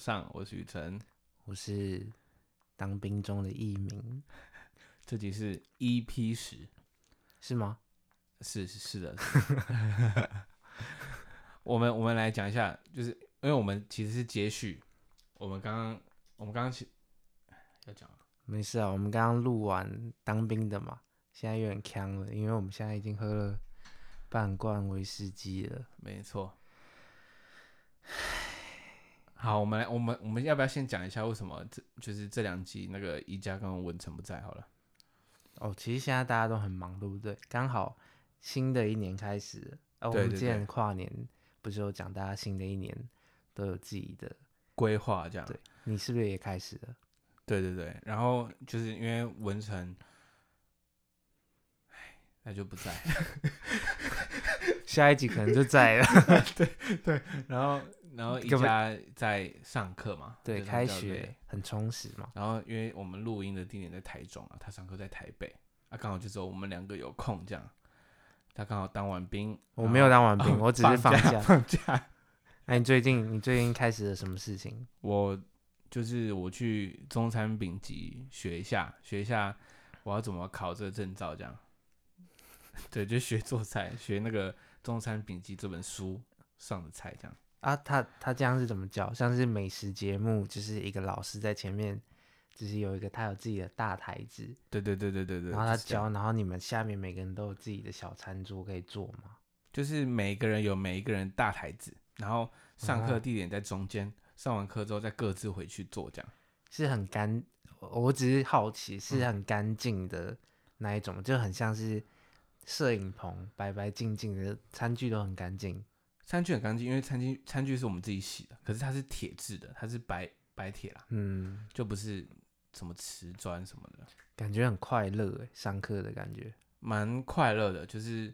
上，我是雨辰，我是当兵中的一名。这集是 EP 十，是吗？是是是的。是 我们我们来讲一下，就是因为我们其实是接续我们刚刚我们刚刚要讲，没事啊，我们刚刚录完当兵的嘛，现在有点呛了，因为我们现在已经喝了半罐威士忌了。没错。好，我们来，我们我们要不要先讲一下为什么这就是这两集那个宜家跟文成不在？好了，哦，其实现在大家都很忙，对不对？刚好新的一年开始了，哦，我们之前跨年不是有讲，大家新的一年都有自己的规划，这样。对，你是不是也开始了？对对对，然后就是因为文成，哎，那就不在，下一集可能就在了。对对，然后。然后一家在上课嘛，对，开学很充实嘛。然后因为我们录音的地点在台中啊，他上课在台北，啊，刚好就只有我们两个有空这样。他刚好当完兵，我没有当完兵，哦、我只是放假。放假。哎你最近你最近开始了什么事情？我就是我去中餐丙级学一下，学一下我要怎么考这个证照这样。对，就学做菜，学那个中餐丙级这本书上的菜这样。啊，他他这样是怎么教？像是美食节目，就是一个老师在前面，就是有一个他有自己的大台子，对对对对对对，然后他教，然后你们下面每个人都有自己的小餐桌可以坐吗？就是每一个人有每一个人大台子，然后上课地点在中间，哦、上完课之后再各自回去坐，这样是很干。我只是好奇，是很干净的那一种，嗯、就很像是摄影棚，白白净净的，餐具都很干净。餐具很干净，因为餐具餐具是我们自己洗的，可是它是铁质的，它是白白铁啦，嗯，就不是什么瓷砖什么的，感觉很快乐诶，上课的感觉蛮快乐的，就是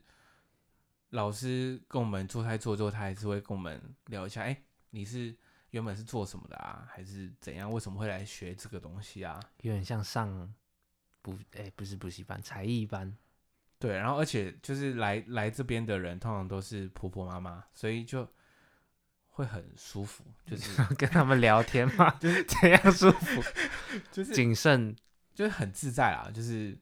老师跟我们做菜做做，他还是会跟我们聊一下，哎、欸，你是原本是做什么的啊，还是怎样？为什么会来学这个东西啊？有点像上补，哎、欸，不是补习班，才艺班。对，然后而且就是来来这边的人通常都是婆婆妈妈，所以就会很舒服，就是 跟他们聊天嘛，就是这样舒服，就是谨慎，就是很自在啊，就是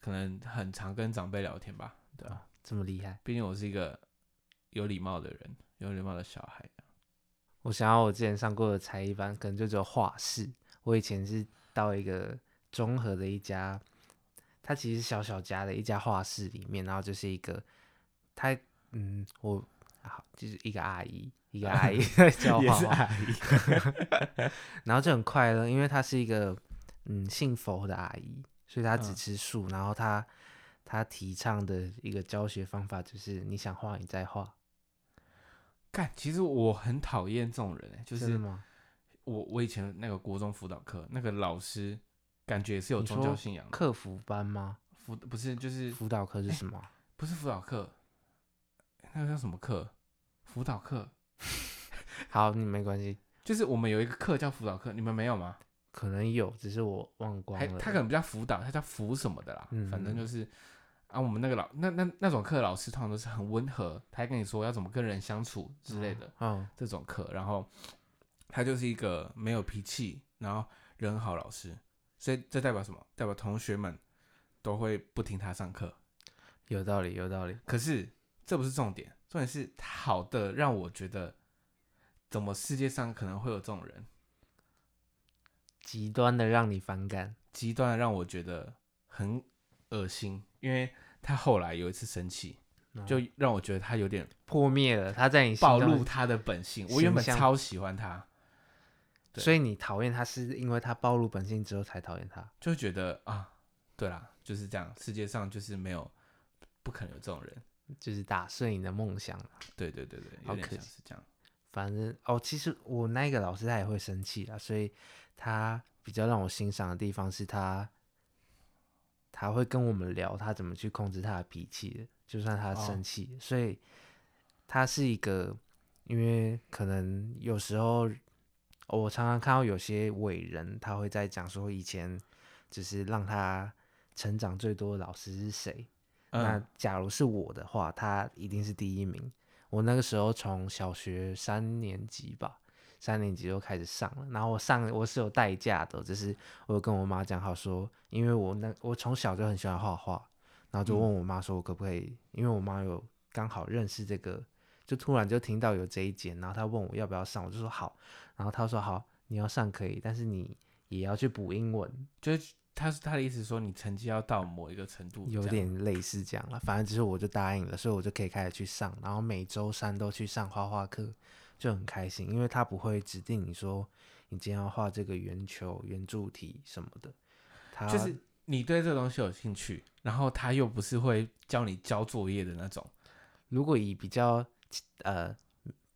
可能很常跟长辈聊天吧，对吧？这么厉害，毕竟我是一个有礼貌的人，有礼貌的小孩。我想要我之前上过的才艺班，可能就只有画室。我以前是到一个综合的一家。他其实小小家的一家画室里面，然后就是一个，他嗯，我好就是一个阿姨，一个阿姨在教 画画，然后就很快乐，因为他是一个嗯信佛的阿姨，所以他只吃素，嗯、然后他他提倡的一个教学方法就是你想画你再画。干，其实我很讨厌这种人，就是？我我以前那个国中辅导课那个老师。感觉也是有宗教信仰的。课辅班吗？辅不是，就是辅导课是什么？不是辅导课，那个叫什么课？辅导课。好，你没关系。就是我们有一个课叫辅导课，你们没有吗？可能有，只是我忘光了。他可能不叫辅导，他叫辅什么的啦。嗯，反正就是啊，我们那个老那那那种课老师通常都是很温和，他还跟你说要怎么跟人相处之类的。嗯，这种课，然后他就是一个没有脾气，然后人好老师。所以这代表什么？代表同学们都会不听他上课。有道理，有道理。可是这不是重点，重点是好的让我觉得，怎么世界上可能会有这种人？极端的让你反感，极端的让我觉得很恶心。因为他后来有一次生气，就让我觉得他有点破灭了。他在你暴露他的本性。我原本超喜欢他。所以你讨厌他是因为他暴露本性之后才讨厌他，就觉得啊，对啦，就是这样，世界上就是没有不可能有这种人，就是打碎你的梦想。对对对对，好可惜是这样。反正哦，其实我那个老师他也会生气啦，所以他比较让我欣赏的地方是他他会跟我们聊他怎么去控制他的脾气的，就算他生气，哦、所以他是一个，因为可能有时候。我常常看到有些伟人，他会在讲说以前就是让他成长最多的老师是谁。嗯、那假如是我的话，他一定是第一名。我我那个时候从小学三年级吧，三年级就开始上了。然后我上我是有代价的，就是我有跟我妈讲好说，因为我那我从小就很喜欢画画，然后就问我妈说，我可不可以？因为我妈有刚好认识这个，就突然就听到有这一节，然后他问我要不要上，我就说好。然后他说好，你要上可以，但是你也要去补英文，就是。他是他的意思说，你成绩要到某一个程度，有点类似这样了。反正只是我就答应了，所以我就可以开始去上，然后每周三都去上画画课，就很开心。因为他不会指定你说你今天要画这个圆球、圆柱体什么的，他就是你对这个东西有兴趣，然后他又不是会教你交作业的那种。如果以比较呃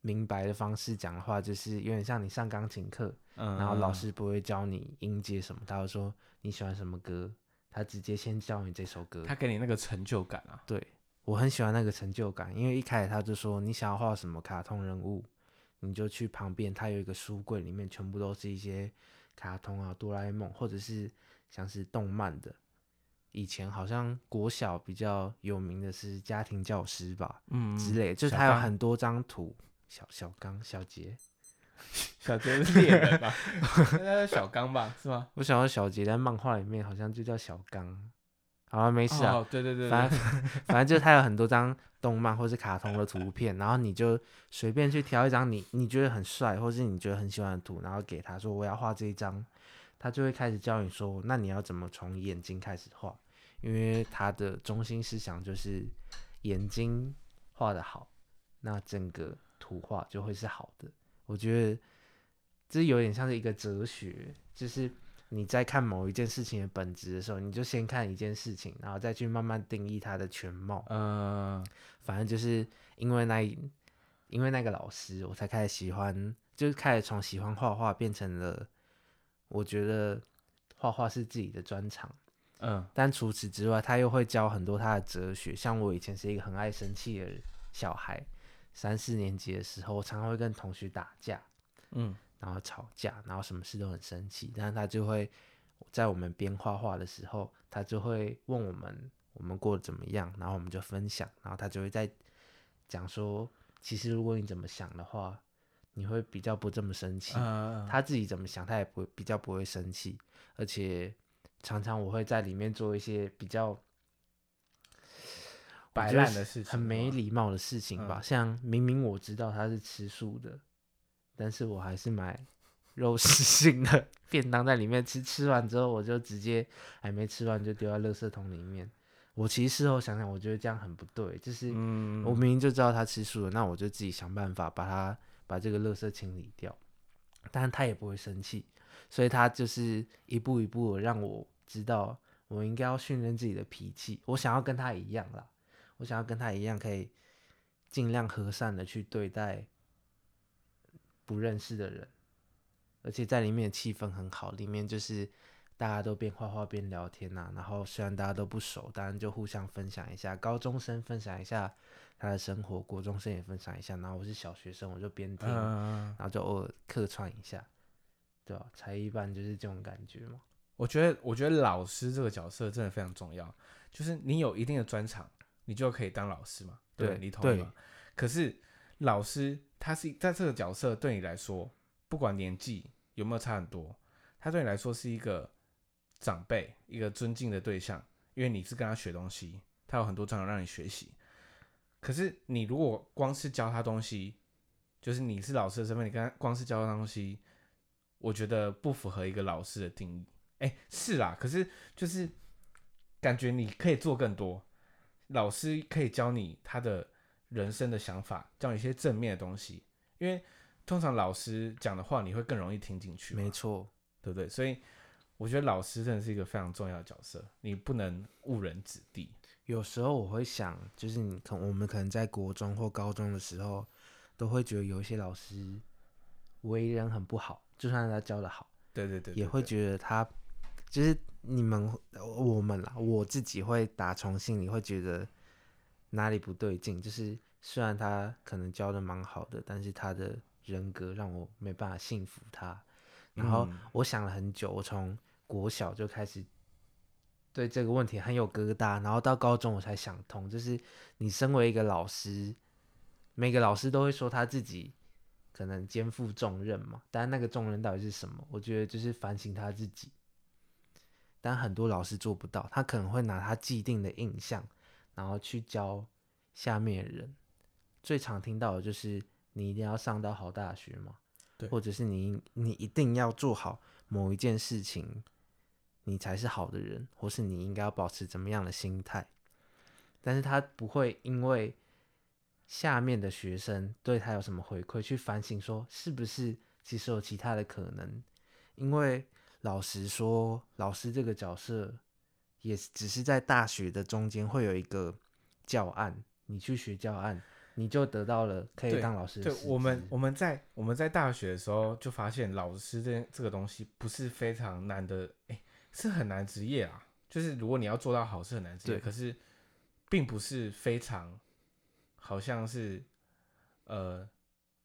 明白的方式讲的话，就是有点像你上钢琴课，嗯，然后老师不会教你音阶什么，他会说。你喜欢什么歌？他直接先教你这首歌，他给你那个成就感啊。对，我很喜欢那个成就感，因为一开始他就说，你想要画什么卡通人物，你就去旁边，他有一个书柜，里面全部都是一些卡通啊，哆啦 A 梦，或者是像是动漫的。以前好像国小比较有名的是家庭教师吧，嗯，之类，就是他有很多张图，小小刚、小杰。小杰 是猎人吧？应该是小刚吧？是吗？我想到小杰在漫画里面好像就叫小刚。好了，没事啊。哦、对对对，对，反正反正就是他有很多张动漫或是卡通的图片，然后你就随便去挑一张你你觉得很帅或是你觉得很喜欢的图，然后给他说我要画这一张，他就会开始教你说，那你要怎么从眼睛开始画？因为他的中心思想就是眼睛画的好，那整个图画就会是好的。我觉得这有点像是一个哲学，就是你在看某一件事情的本质的时候，你就先看一件事情，然后再去慢慢定义它的全貌。嗯，反正就是因为那因为那个老师，我才开始喜欢，就是开始从喜欢画画变成了我觉得画画是自己的专长。嗯，但除此之外，他又会教很多他的哲学。像我以前是一个很爱生气的小孩。三四年级的时候，我常常会跟同学打架，嗯，然后吵架，然后什么事都很生气。但是他就会在我们边画画的时候，他就会问我们我们过得怎么样，然后我们就分享，然后他就会在讲说，其实如果你怎么想的话，你会比较不这么生气。嗯，他自己怎么想，他也不会比较不会生气，而且常常我会在里面做一些比较。摆烂的事情，很没礼貌的事情吧。嗯、像明明我知道他是吃素的，但是我还是买肉食性的 便当在里面吃。吃完之后，我就直接还没吃完就丢在垃圾桶里面。我其实事后想想，我觉得这样很不对。就是我明明就知道他吃素的，那我就自己想办法把他把这个垃圾清理掉。但他也不会生气，所以他就是一步一步让我知道，我应该要训练自己的脾气。我想要跟他一样啦。我想要跟他一样，可以尽量和善的去对待不认识的人，而且在里面的气氛很好，里面就是大家都边画画边聊天呐、啊。然后虽然大家都不熟，当然就互相分享一下。高中生分享一下他的生活，国中生也分享一下。然后我是小学生，我就边听，然后就偶尔客串一下，对吧？才艺班就是这种感觉嘛。我觉得，我觉得老师这个角色真的非常重要，就是你有一定的专长。你就可以当老师嘛？对，对你同意吗？可是老师他是在这个角色对你来说，不管年纪有没有差很多，他对你来说是一个长辈，一个尊敬的对象，因为你是跟他学东西，他有很多专长让你学习。可是你如果光是教他东西，就是你是老师的身份，你跟他光是教他东西，我觉得不符合一个老师的定义。哎，是啦，可是就是感觉你可以做更多。老师可以教你他的人生的想法，教你一些正面的东西，因为通常老师讲的话你会更容易听进去。没错，对不对？所以我觉得老师真的是一个非常重要的角色，你不能误人子弟。有时候我会想，就是你可我们可能在国中或高中的时候，都会觉得有一些老师为人很不好，就算他教的好，对对，对对对，也会觉得他就是。你们我们啦，我自己会打从心里会觉得哪里不对劲，就是虽然他可能教的蛮好的，但是他的人格让我没办法信服他。然后我想了很久，我从国小就开始对这个问题很有疙瘩，然后到高中我才想通，就是你身为一个老师，每个老师都会说他自己可能肩负重任嘛，但那个重任到底是什么？我觉得就是反省他自己。但很多老师做不到，他可能会拿他既定的印象，然后去教下面的人。最常听到的就是你一定要上到好大学嘛，对，或者是你你一定要做好某一件事情，你才是好的人，或是你应该要保持怎么样的心态。但是他不会因为下面的学生对他有什么回馈去反省，说是不是其实有其他的可能，因为。老实说，老师这个角色也只是在大学的中间会有一个教案，你去学教案，你就得到了可以当老师的。对，我们我们在我们在大学的时候就发现，老师这这个东西不是非常难的，哎、欸，是很难职业啊。就是如果你要做到好，是很难职业。可是并不是非常，好像是呃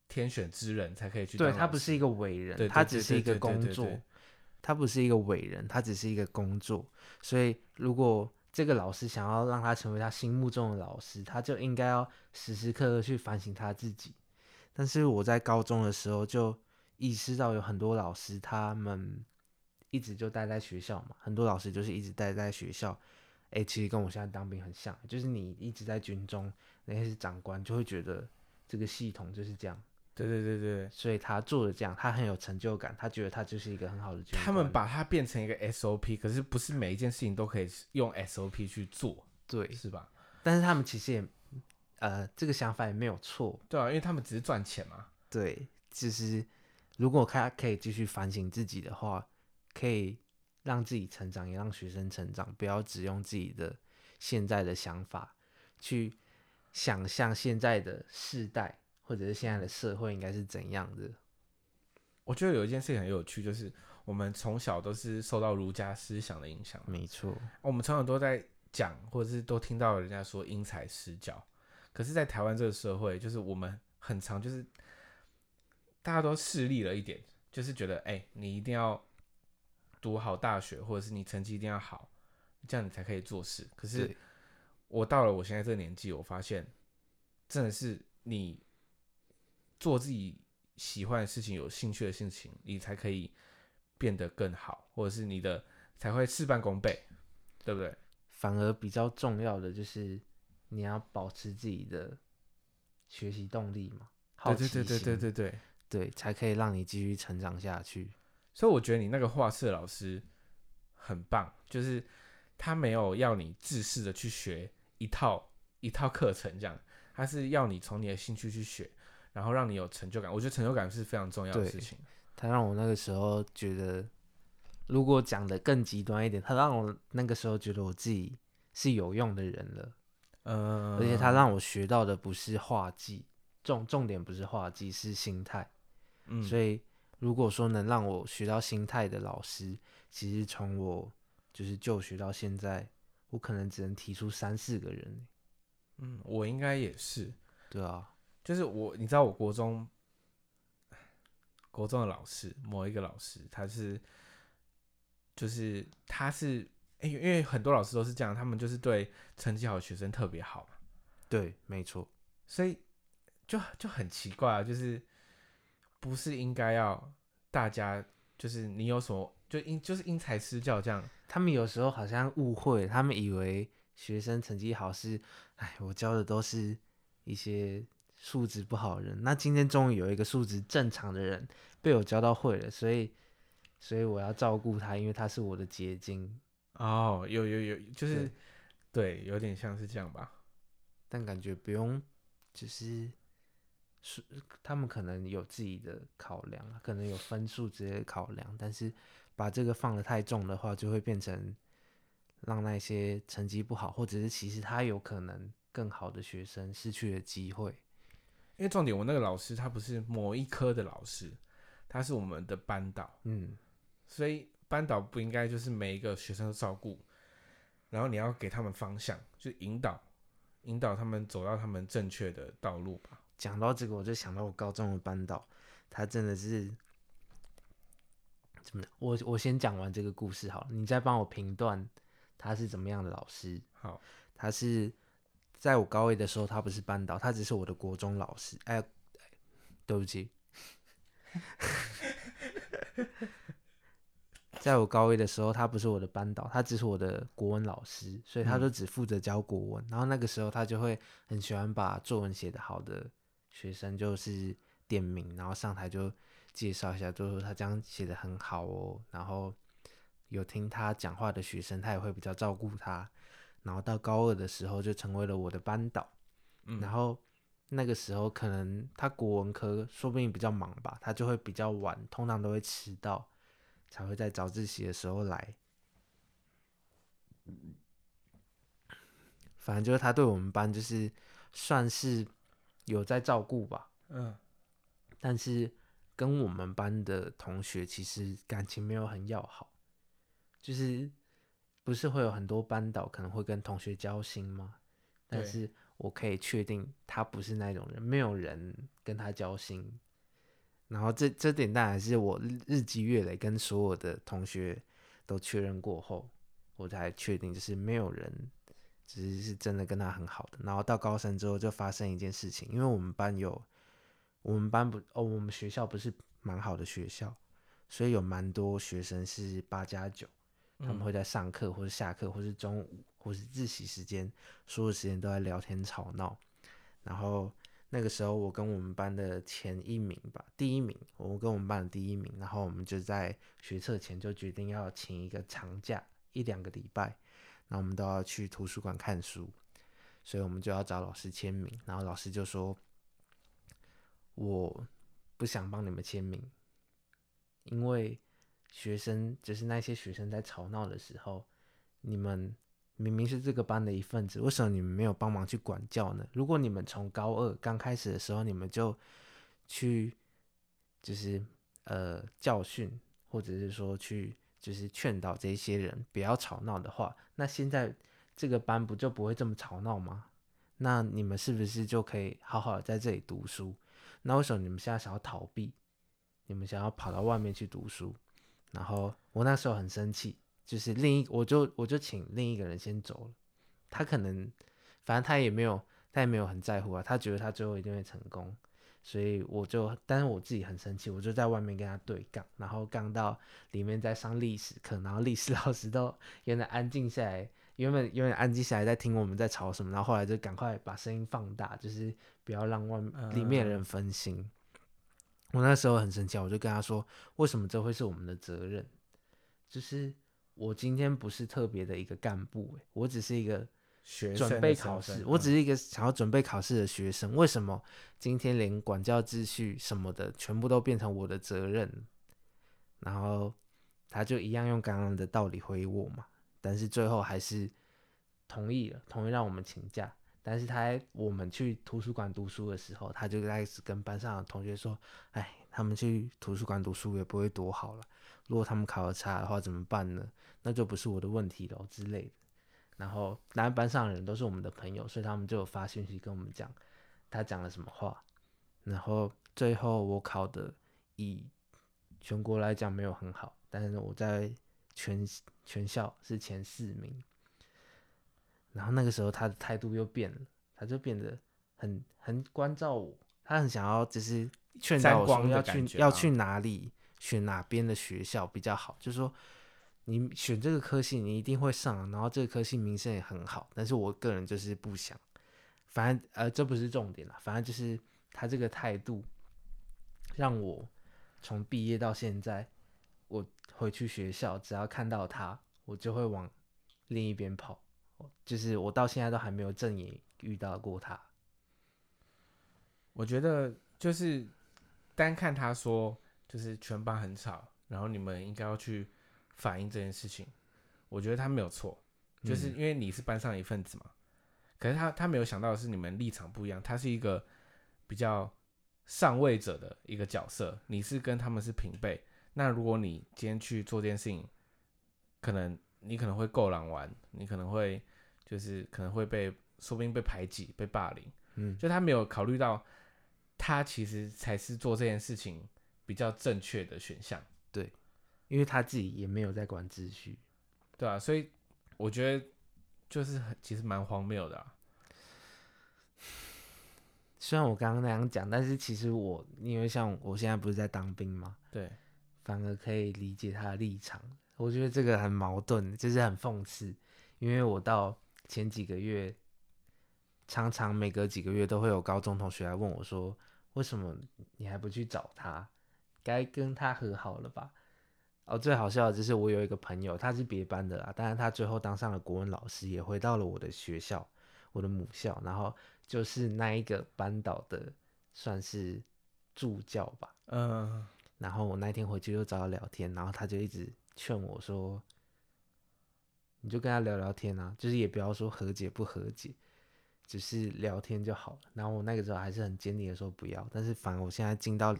天选之人才可以去当。对，他不是一个伟人，他只是一个工作。他不是一个伟人，他只是一个工作。所以，如果这个老师想要让他成为他心目中的老师，他就应该要时时刻刻去反省他自己。但是我在高中的时候就意识到，有很多老师他们一直就待在学校嘛，很多老师就是一直待在学校。诶，其实跟我现在当兵很像，就是你一直在军中，那些长官就会觉得这个系统就是这样。对对对对，所以他做的这样，他很有成就感，他觉得他就是一个很好的军。他们把它变成一个 SOP，可是不是每一件事情都可以用 SOP 去做，对，是吧？但是他们其实也，呃，这个想法也没有错，对啊，因为他们只是赚钱嘛。对，其实如果他可以继续反省自己的话，可以让自己成长，也让学生成长，不要只用自己的现在的想法去想象现在的世代。或者是现在的社会应该是怎样的？我觉得有一件事情很有趣，就是我们从小都是受到儒家思想的影响。没错，我们从小都在讲，或者是都听到人家说因材施教。可是，在台湾这个社会，就是我们很常就是大家都势利了一点，就是觉得，哎、欸，你一定要读好大学，或者是你成绩一定要好，这样你才可以做事。可是，我到了我现在这个年纪，我发现真的是你。做自己喜欢的事情、有兴趣的事情，你才可以变得更好，或者是你的才会事半功倍，对不对？反而比较重要的就是你要保持自己的学习动力嘛，好奇心，对对对对对对对，才可以让你继续成长下去。所以我觉得你那个画室老师很棒，就是他没有要你自私的去学一套一套课程这样，他是要你从你的兴趣去学。然后让你有成就感，我觉得成就感是非常重要的事情。他让我那个时候觉得，如果讲的更极端一点，他让我那个时候觉得我自己是有用的人了。嗯，而且他让我学到的不是画技，重重点不是画技，是心态。嗯，所以如果说能让我学到心态的老师，其实从我就是就学到现在，我可能只能提出三四个人。嗯，我应该也是。对啊。就是我，你知道，我国中，国中的老师，某一个老师，他是，就是他是，哎、欸，因为很多老师都是这样，他们就是对成绩好的学生特别好。对，没错。所以就就很奇怪啊，就是不是应该要大家，就是你有什么，就因就是因材施教这样。他们有时候好像误会，他们以为学生成绩好是，哎，我教的都是一些。素质不好人，那今天终于有一个素质正常的人被我教到会了，所以，所以我要照顾他，因为他是我的结晶。哦，有有有，就是对，对，有点像是这样吧。但感觉不用，就是是他们可能有自己的考量，可能有分数之类的考量，但是把这个放得太重的话，就会变成让那些成绩不好，或者是其实他有可能更好的学生失去了机会。因为重点，我那个老师他不是某一科的老师，他是我们的班导，嗯，所以班导不应该就是每一个学生都照顾，然后你要给他们方向，就引导，引导他们走到他们正确的道路吧。讲到这个，我就想到我高中的班导，他真的是怎么？我我先讲完这个故事好了，你再帮我评断他是怎么样的老师。好，他是。在我高一的时候，他不是班导，他只是我的国中老师。哎，对不起，在我高一的时候，他不是我的班导，他只是我的国文老师，所以他就只负责教国文。嗯、然后那个时候，他就会很喜欢把作文写得好的学生就是点名，然后上台就介绍一下，就说他这样写的很好哦。然后有听他讲话的学生，他也会比较照顾他。然后到高二的时候就成为了我的班导，嗯、然后那个时候可能他国文科说不定比较忙吧，他就会比较晚，通常都会迟到，才会在早自习的时候来。反正就是他对我们班就是算是有在照顾吧，嗯，但是跟我们班的同学其实感情没有很要好，就是。不是会有很多班导可能会跟同学交心吗？但是我可以确定他不是那种人，没有人跟他交心。然后这这点当然是我日积月累跟所有的同学都确认过后，我才确定就是没有人只是是真的跟他很好的。然后到高三之后就发生一件事情，因为我们班有我们班不哦，我们学校不是蛮好的学校，所以有蛮多学生是八加九。他们会在上课，或是下课，或是中午，或是自习时间，所有时间都在聊天吵闹。然后那个时候，我跟我们班的前一名吧，第一名，我跟我们班的第一名，然后我们就在学测前就决定要请一个长假，一两个礼拜，那我们都要去图书馆看书，所以我们就要找老师签名。然后老师就说：“我不想帮你们签名，因为。”学生就是那些学生在吵闹的时候，你们明明是这个班的一份子，为什么你们没有帮忙去管教呢？如果你们从高二刚开始的时候，你们就去就是呃教训，或者是说去就是劝导这些人不要吵闹的话，那现在这个班不就不会这么吵闹吗？那你们是不是就可以好好的在这里读书？那为什么你们现在想要逃避？你们想要跑到外面去读书？然后我那时候很生气，就是另一我就我就请另一个人先走了，他可能反正他也没有他也没有很在乎啊，他觉得他最后一定会成功，所以我就但是我自己很生气，我就在外面跟他对杠，然后杠到里面在上历史课，然后历史 老师都原来安静下来，原本原本安静下来在听我们在吵什么，然后后来就赶快把声音放大，就是不要让外面里面的人分心。嗯我那时候很生气，我就跟他说：“为什么这会是我们的责任？就是我今天不是特别的一个干部，我只是一个准备考试，我只是一个想要准备考试的学生。为什么今天连管教秩序什么的全部都变成我的责任？”然后他就一样用刚刚的道理回我嘛，但是最后还是同意了，同意让我们请假。但是他我们去图书馆读书的时候，他就开始跟班上的同学说：“哎，他们去图书馆读书也不会多好了。如果他们考得差的话怎么办呢？那就不是我的问题了之类的。”然后，当然班上的人都是我们的朋友，所以他们就有发信息跟我们讲他讲了什么话。然后最后我考的以全国来讲没有很好，但是我在全全校是前四名。然后那个时候他的态度又变了，他就变得很很关照我，他很想要就是劝导我说要去、啊、要去哪里选哪边的学校比较好，就是说你选这个科系你一定会上，然后这个科系名声也很好，但是我个人就是不想，反正呃这不是重点啦，反正就是他这个态度让我从毕业到现在，我回去学校只要看到他，我就会往另一边跑。就是我到现在都还没有正眼遇到过他。我觉得就是单看他说，就是全班很吵，然后你们应该要去反映这件事情。我觉得他没有错，就是因为你是班上一份子嘛。嗯。可是他他没有想到的是你们立场不一样，他是一个比较上位者的一个角色，你是跟他们是平辈。那如果你今天去做这件事情，可能。你可能会够狼玩，你可能会就是可能会被说不定被排挤、被霸凌，嗯，就他没有考虑到，他其实才是做这件事情比较正确的选项，对，因为他自己也没有在管秩序，对啊，所以我觉得就是很其实蛮荒谬的啊，虽然我刚刚那样讲，但是其实我因为像我现在不是在当兵嘛，对，反而可以理解他的立场。我觉得这个很矛盾，就是很讽刺。因为我到前几个月，常常每隔几个月都会有高中同学来问我说：“为什么你还不去找他？该跟他和好了吧？”哦，最好笑的就是我有一个朋友，他是别班的啦，但是他最后当上了国文老师，也回到了我的学校，我的母校，然后就是那一个班导的，算是助教吧。嗯，然后我那天回去就找他聊天，然后他就一直劝我说：“你就跟他聊聊天啊，就是也不要说和解不和解，只是聊天就好了。”然后我那个时候还是很坚定的说不要，但是反而我现在进到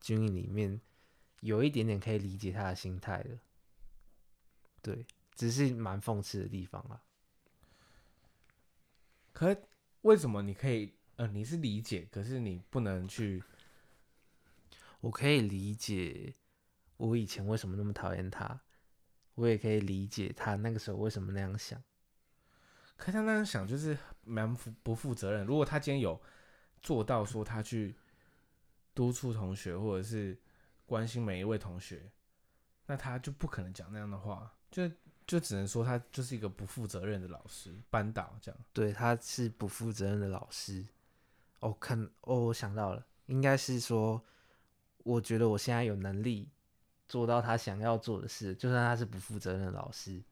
军营里面。有一点点可以理解他的心态的，对，只是蛮讽刺的地方啦。可为什么你可以？呃，你是理解，可是你不能去。我可以理解我以前为什么那么讨厌他，我也可以理解他那个时候为什么那样想。可他那样想就是蛮不负责任。如果他今天有做到说他去督促同学，或者是。关心每一位同学，那他就不可能讲那样的话，就就只能说他就是一个不负责任的老师，班导这样。对，他是不负责任的老师。哦，看，哦，我想到了，应该是说，我觉得我现在有能力做到他想要做的事，就算他是不负责任的老师，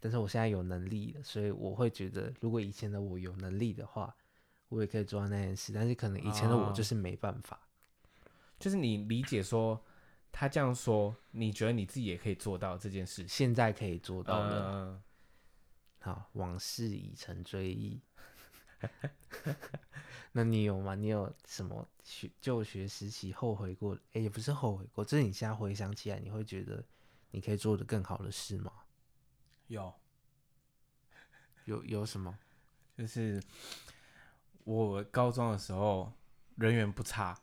但是我现在有能力了，所以我会觉得，如果以前的我有能力的话，我也可以做到那件事，但是可能以前的我就是没办法。哦就是你理解说，他这样说，你觉得你自己也可以做到这件事，现在可以做到了。嗯、好，往事已成追忆。那你有吗？你有什么学就学时期后悔过？哎、欸，也不是后悔过，就是你现在回想起来，你会觉得你可以做的更好的事吗？有，有有什么？就是我高中的时候人缘不差。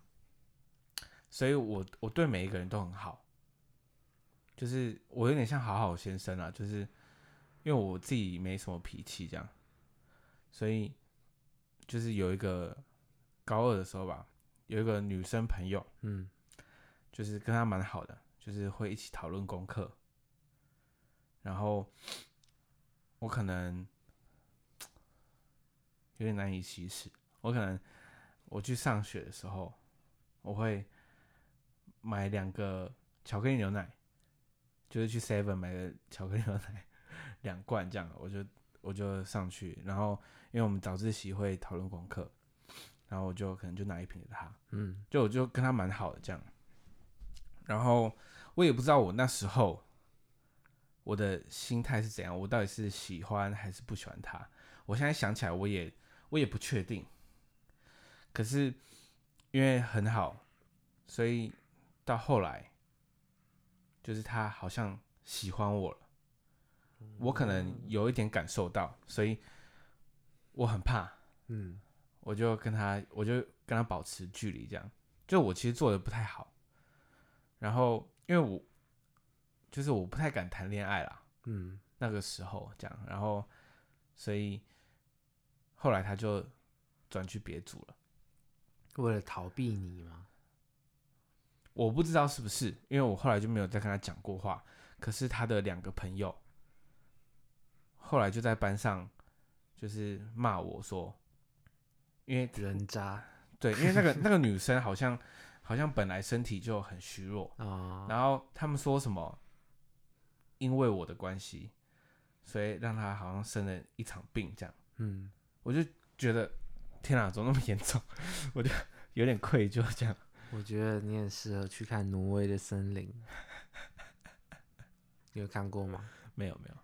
所以我我对每一个人都很好，就是我有点像好好先生啊，就是因为我自己没什么脾气这样，所以就是有一个高二的时候吧，有一个女生朋友，嗯，就是跟她蛮好的，就是会一起讨论功课，然后我可能有点难以启齿，我可能我去上学的时候，我会。买两个巧克力牛奶，就是去 Seven 买的巧克力牛奶两罐这样，我就我就上去，然后因为我们早自习会讨论功课，然后我就可能就拿一瓶给他，嗯，就我就跟他蛮好的这样，然后我也不知道我那时候我的心态是怎样，我到底是喜欢还是不喜欢他，我现在想起来我也我也不确定，可是因为很好，所以。到后来，就是他好像喜欢我了，我可能有一点感受到，所以我很怕，嗯，我就跟他，我就跟他保持距离，这样，就我其实做的不太好，然后因为我就是我不太敢谈恋爱啦，嗯，那个时候这样，然后所以后来他就转去别组了，为了逃避你吗？我不知道是不是，因为我后来就没有再跟他讲过话。可是他的两个朋友后来就在班上，就是骂我说，因为人渣，对，因为那个那个女生好像好像本来身体就很虚弱，哦，然后他们说什么，因为我的关系，所以让她好像生了一场病这样。嗯，我就觉得天哪，怎么那么严重？我就有点愧疚这样。我觉得你很适合去看《挪威的森林》，你有看过吗？没有没有，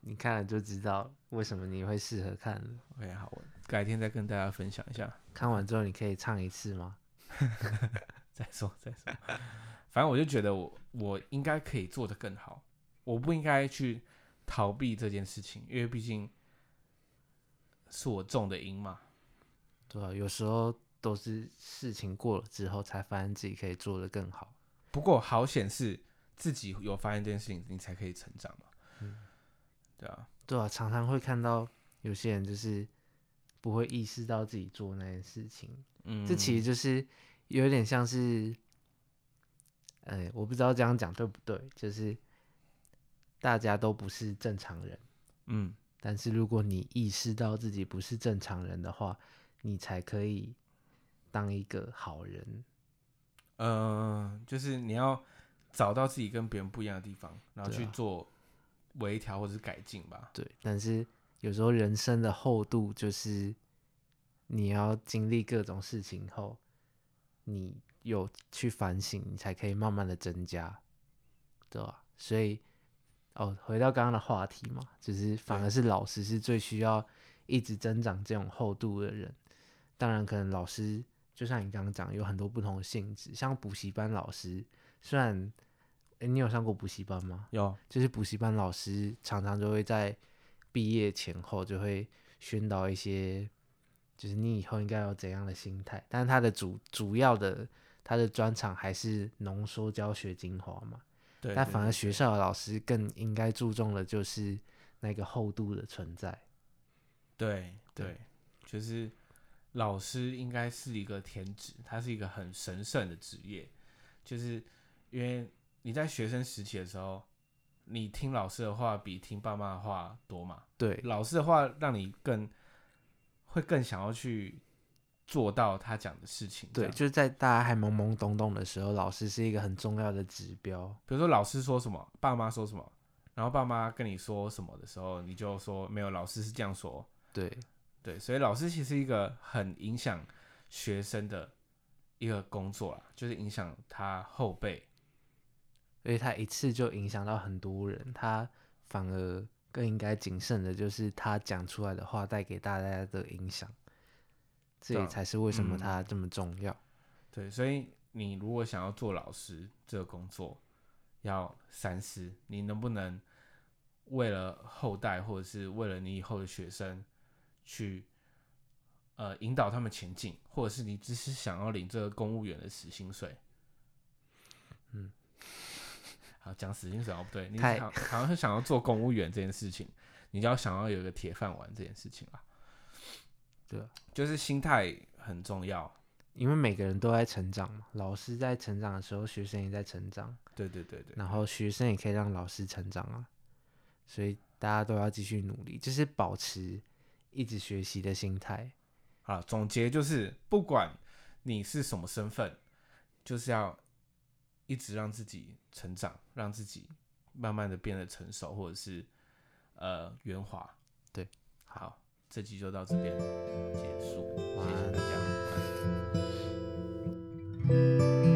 你看了就知道为什么你会适合看了。OK，好，我改天再跟大家分享一下。看完之后你可以唱一次吗？再说再说，反正我就觉得我我应该可以做得更好，我不应该去逃避这件事情，因为毕竟是我种的因嘛。对啊，有时候。都是事情过了之后才发现自己可以做得更好。不过好险是自己有发现这件事情，你才可以成长嘛。嗯，对啊，对啊，常常会看到有些人就是不会意识到自己做那件事情。嗯，这其实就是有点像是，哎，我不知道这样讲对不对，就是大家都不是正常人。嗯，但是如果你意识到自己不是正常人的话，你才可以当一个好人。嗯、呃，就是你要找到自己跟别人不一样的地方，然后去做微调或者是改进吧。对，但是有时候人生的厚度就是你要经历各种事情后，你有去反省，你才可以慢慢的增加，对吧？所以，哦，回到刚刚的话题嘛，就是反而是老师是最需要一直增长这种厚度的人。当然，可能老师。就像你刚刚讲，有很多不同的性质，像补习班老师，虽然，哎、欸，你有上过补习班吗？有，就是补习班老师常常就会在毕业前后就会宣导一些，就是你以后应该有怎样的心态，但是他的主主要的他的专长还是浓缩教学精华嘛。对。但反而学校的老师更应该注重的就是那个厚度的存在。对对，对，就是。老师应该是一个天职，他是一个很神圣的职业，就是因为你在学生时期的时候，你听老师的话比听爸妈的话多嘛。对，老师的话让你更会更想要去做到他讲的事情。对，就是在大家还懵懵懂懂的时候，老师是一个很重要的指标。比如说老师说什么，爸妈说什么，然后爸妈跟你说什么的时候，你就说没有，老师是这样说。对。对，所以老师其实一个很影响学生的一个工作啊，就是影响他后辈，所以他一次就影响到很多人，他反而更应该谨慎的，就是他讲出来的话带给大家的影响，这也才是为什么他这么重要。对，对，所以你如果想要做老师这个工作，要三思，你能不能为了后代，或者是为了你以后的学生。去，呃，引导他们前进，或者是你只是想要领这个公务员的死薪水，嗯，好，讲死薪水哦，不对，你好好像是想要做公务员这件事情，你就要想要有一个铁饭碗这件事情啦，对，就是心态很重要，因为每个人都在成长嘛，老师在成长的时候，学生也在成长，对对对对，然后学生也可以让老师成长啊，所以大家都要继续努力，就是保持。一直学习的心态。啊，总结就是，不管你是什么身份，就是要一直让自己成长，让自己慢慢的变得成熟，或者是呃圆滑。对，好，这集就到这边结束，谢谢大家。